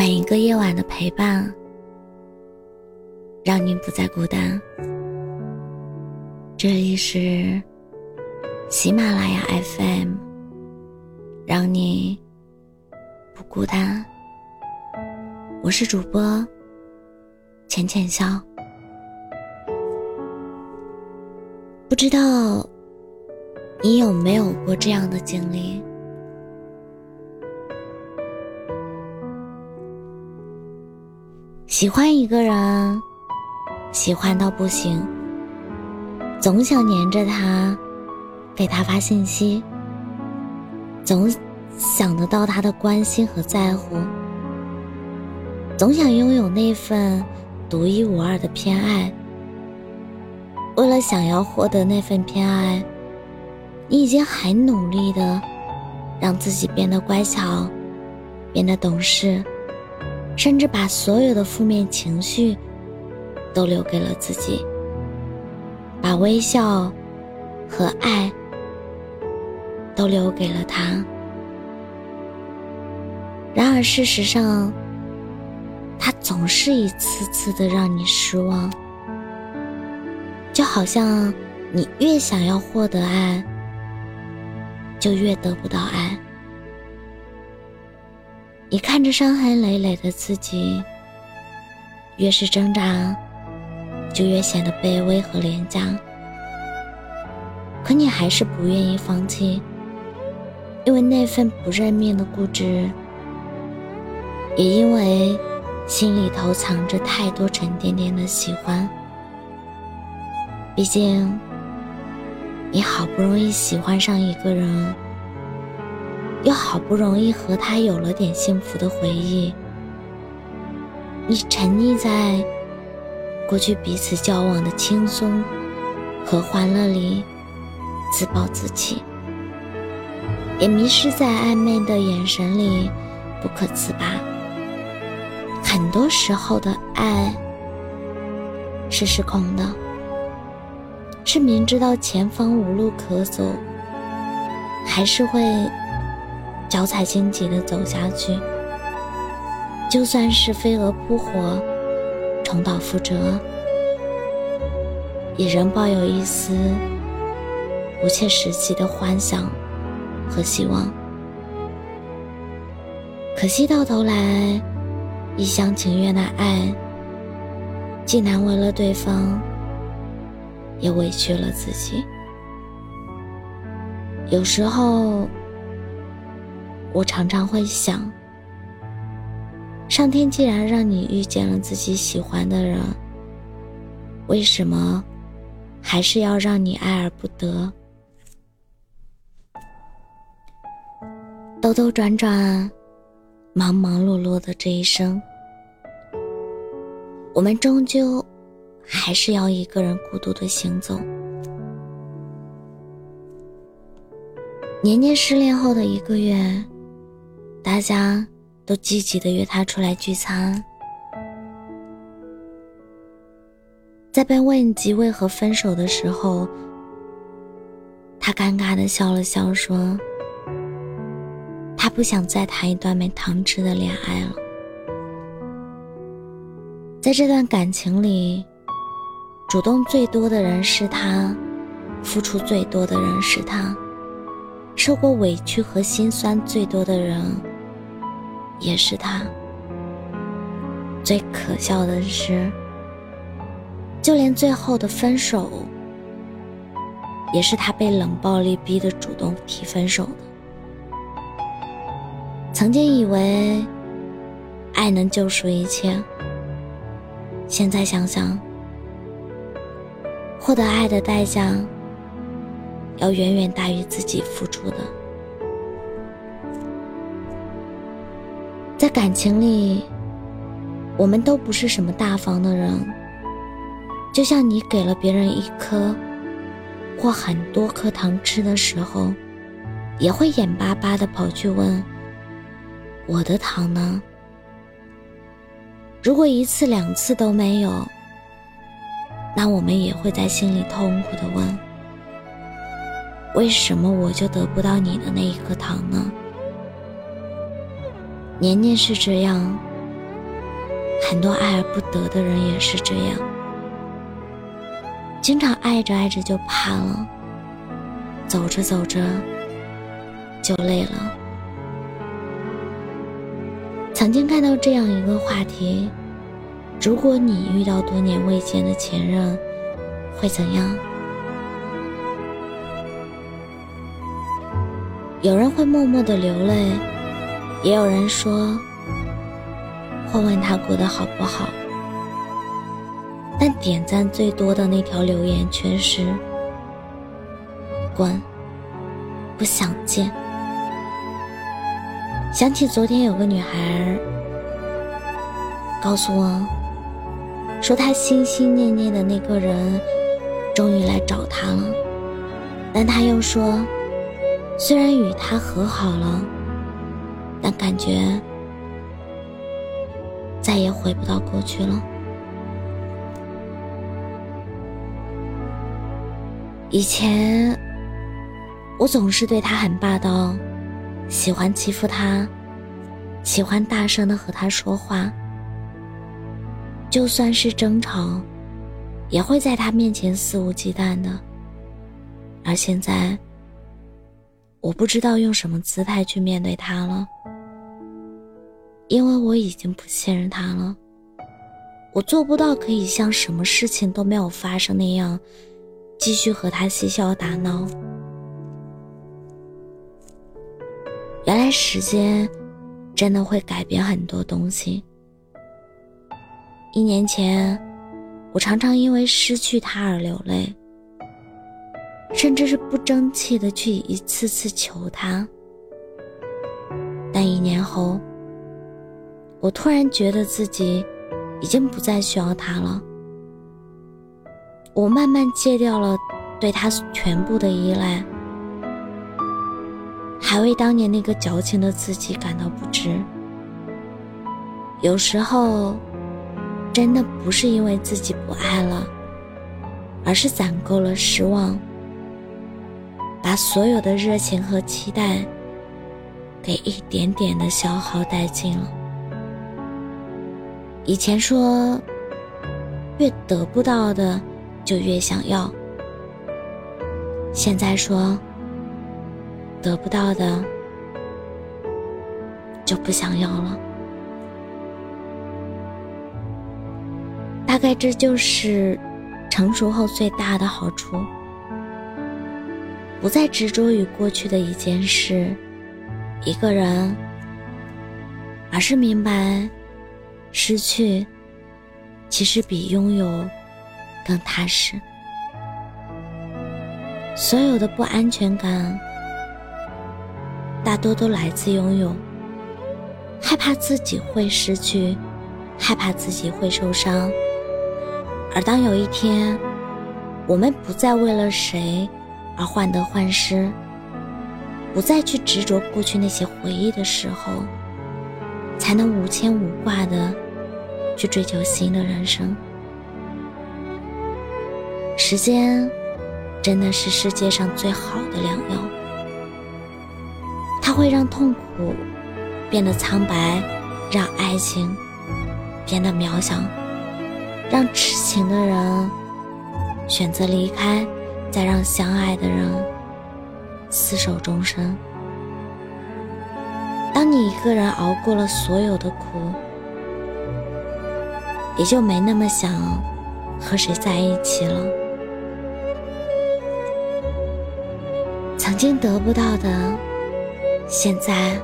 每一个夜晚的陪伴，让你不再孤单。这里是喜马拉雅 FM，让你不孤单。我是主播浅浅笑，不知道你有没有过这样的经历？喜欢一个人，喜欢到不行，总想黏着他，给他发信息，总想得到他的关心和在乎，总想拥有那份独一无二的偏爱。为了想要获得那份偏爱，你已经很努力的让自己变得乖巧，变得懂事。甚至把所有的负面情绪都留给了自己，把微笑和爱都留给了他。然而事实上，他总是一次次的让你失望，就好像你越想要获得爱，就越得不到爱。你看着伤痕累累的自己，越是挣扎，就越显得卑微和廉价。可你还是不愿意放弃，因为那份不认命的固执，也因为心里头藏着太多沉甸甸的喜欢。毕竟，你好不容易喜欢上一个人。又好不容易和他有了点幸福的回忆，你沉溺在过去彼此交往的轻松和欢乐里，自暴自弃，也迷失在暧昧的眼神里不可自拔。很多时候的爱是失控的，是明知道前方无路可走，还是会。脚踩荆棘的走下去，就算是飞蛾扑火，重蹈覆辙，也仍抱有一丝不切实际的幻想和希望。可惜到头来，一厢情愿的爱，既难为了对方，也委屈了自己。有时候。我常常会想，上天既然让你遇见了自己喜欢的人，为什么还是要让你爱而不得？兜兜转转，忙忙碌碌的这一生，我们终究还是要一个人孤独的行走。年年失恋后的一个月。大家都积极的约他出来聚餐，在被问及为何分手的时候，他尴尬的笑了笑，说：“他不想再谈一段没糖吃的恋爱了。在这段感情里，主动最多的人是他，付出最多的人是他，受过委屈和心酸最多的人。”也是他。最可笑的是，就连最后的分手，也是他被冷暴力逼的主动提分手的。曾经以为爱能救赎一切，现在想想，获得爱的代价要远远大于自己付出的。在感情里，我们都不是什么大方的人。就像你给了别人一颗或很多颗糖吃的时候，也会眼巴巴的跑去问：“我的糖呢？”如果一次两次都没有，那我们也会在心里痛苦的问：“为什么我就得不到你的那一颗糖呢？”年年是这样，很多爱而不得的人也是这样，经常爱着爱着就怕了，走着走着就累了。曾经看到这样一个话题：如果你遇到多年未见的前任，会怎样？有人会默默的流泪，也有人说会问他过得好不好。但点赞最多的那条留言却是“滚，不想见”。想起昨天有个女孩告诉我，说她心心念念的那个人终于来找她了，但她又说。虽然与他和好了，感觉再也回不到过去了。以前我总是对他很霸道，喜欢欺负他，喜欢大声的和他说话，就算是争吵，也会在他面前肆无忌惮的。而现在。我不知道用什么姿态去面对他了，因为我已经不信任他了。我做不到可以像什么事情都没有发生那样，继续和他嬉笑打闹。原来时间真的会改变很多东西。一年前，我常常因为失去他而流泪。甚至是不争气的去一次次求他，但一年后，我突然觉得自己已经不再需要他了。我慢慢戒掉了对他全部的依赖，还为当年那个矫情的自己感到不值。有时候，真的不是因为自己不爱了，而是攒够了失望。把所有的热情和期待，给一点点的消耗殆尽了。以前说，越得不到的就越想要，现在说，得不到的就不想要了。大概这就是成熟后最大的好处。不再执着于过去的一件事、一个人，而是明白，失去其实比拥有更踏实。所有的不安全感，大多都来自拥有，害怕自己会失去，害怕自己会受伤。而当有一天，我们不再为了谁，而患得患失，不再去执着过去那些回忆的时候，才能无牵无挂的去追求新的人生。时间真的是世界上最好的良药，它会让痛苦变得苍白，让爱情变得渺小，让痴情的人选择离开。再让相爱的人厮守终生。当你一个人熬过了所有的苦，也就没那么想和谁在一起了。曾经得不到的，现在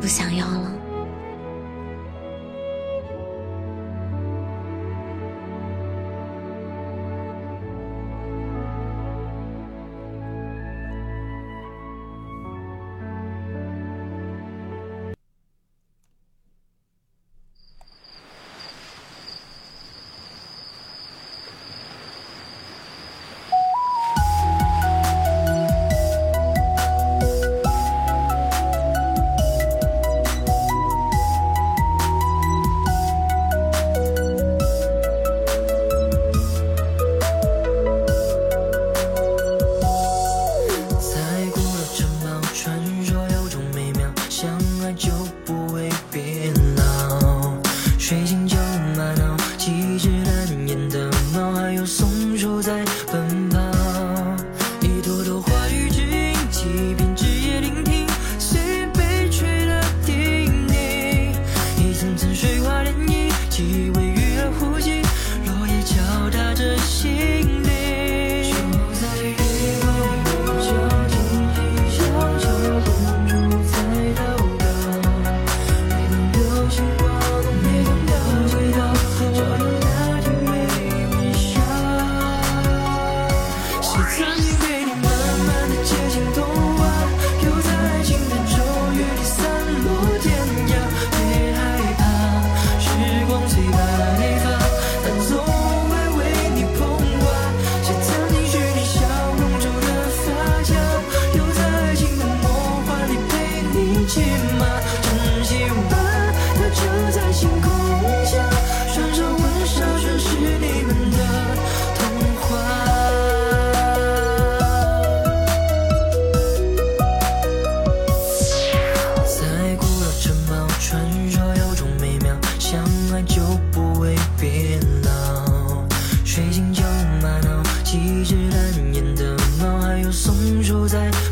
不想要了。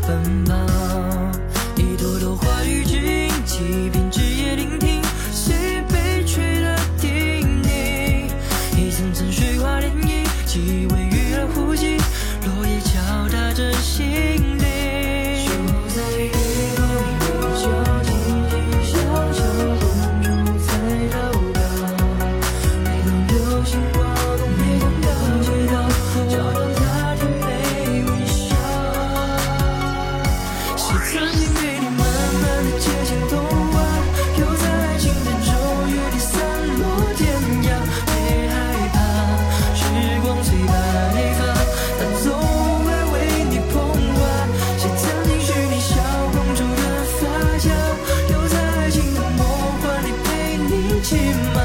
奔跑。亲吗？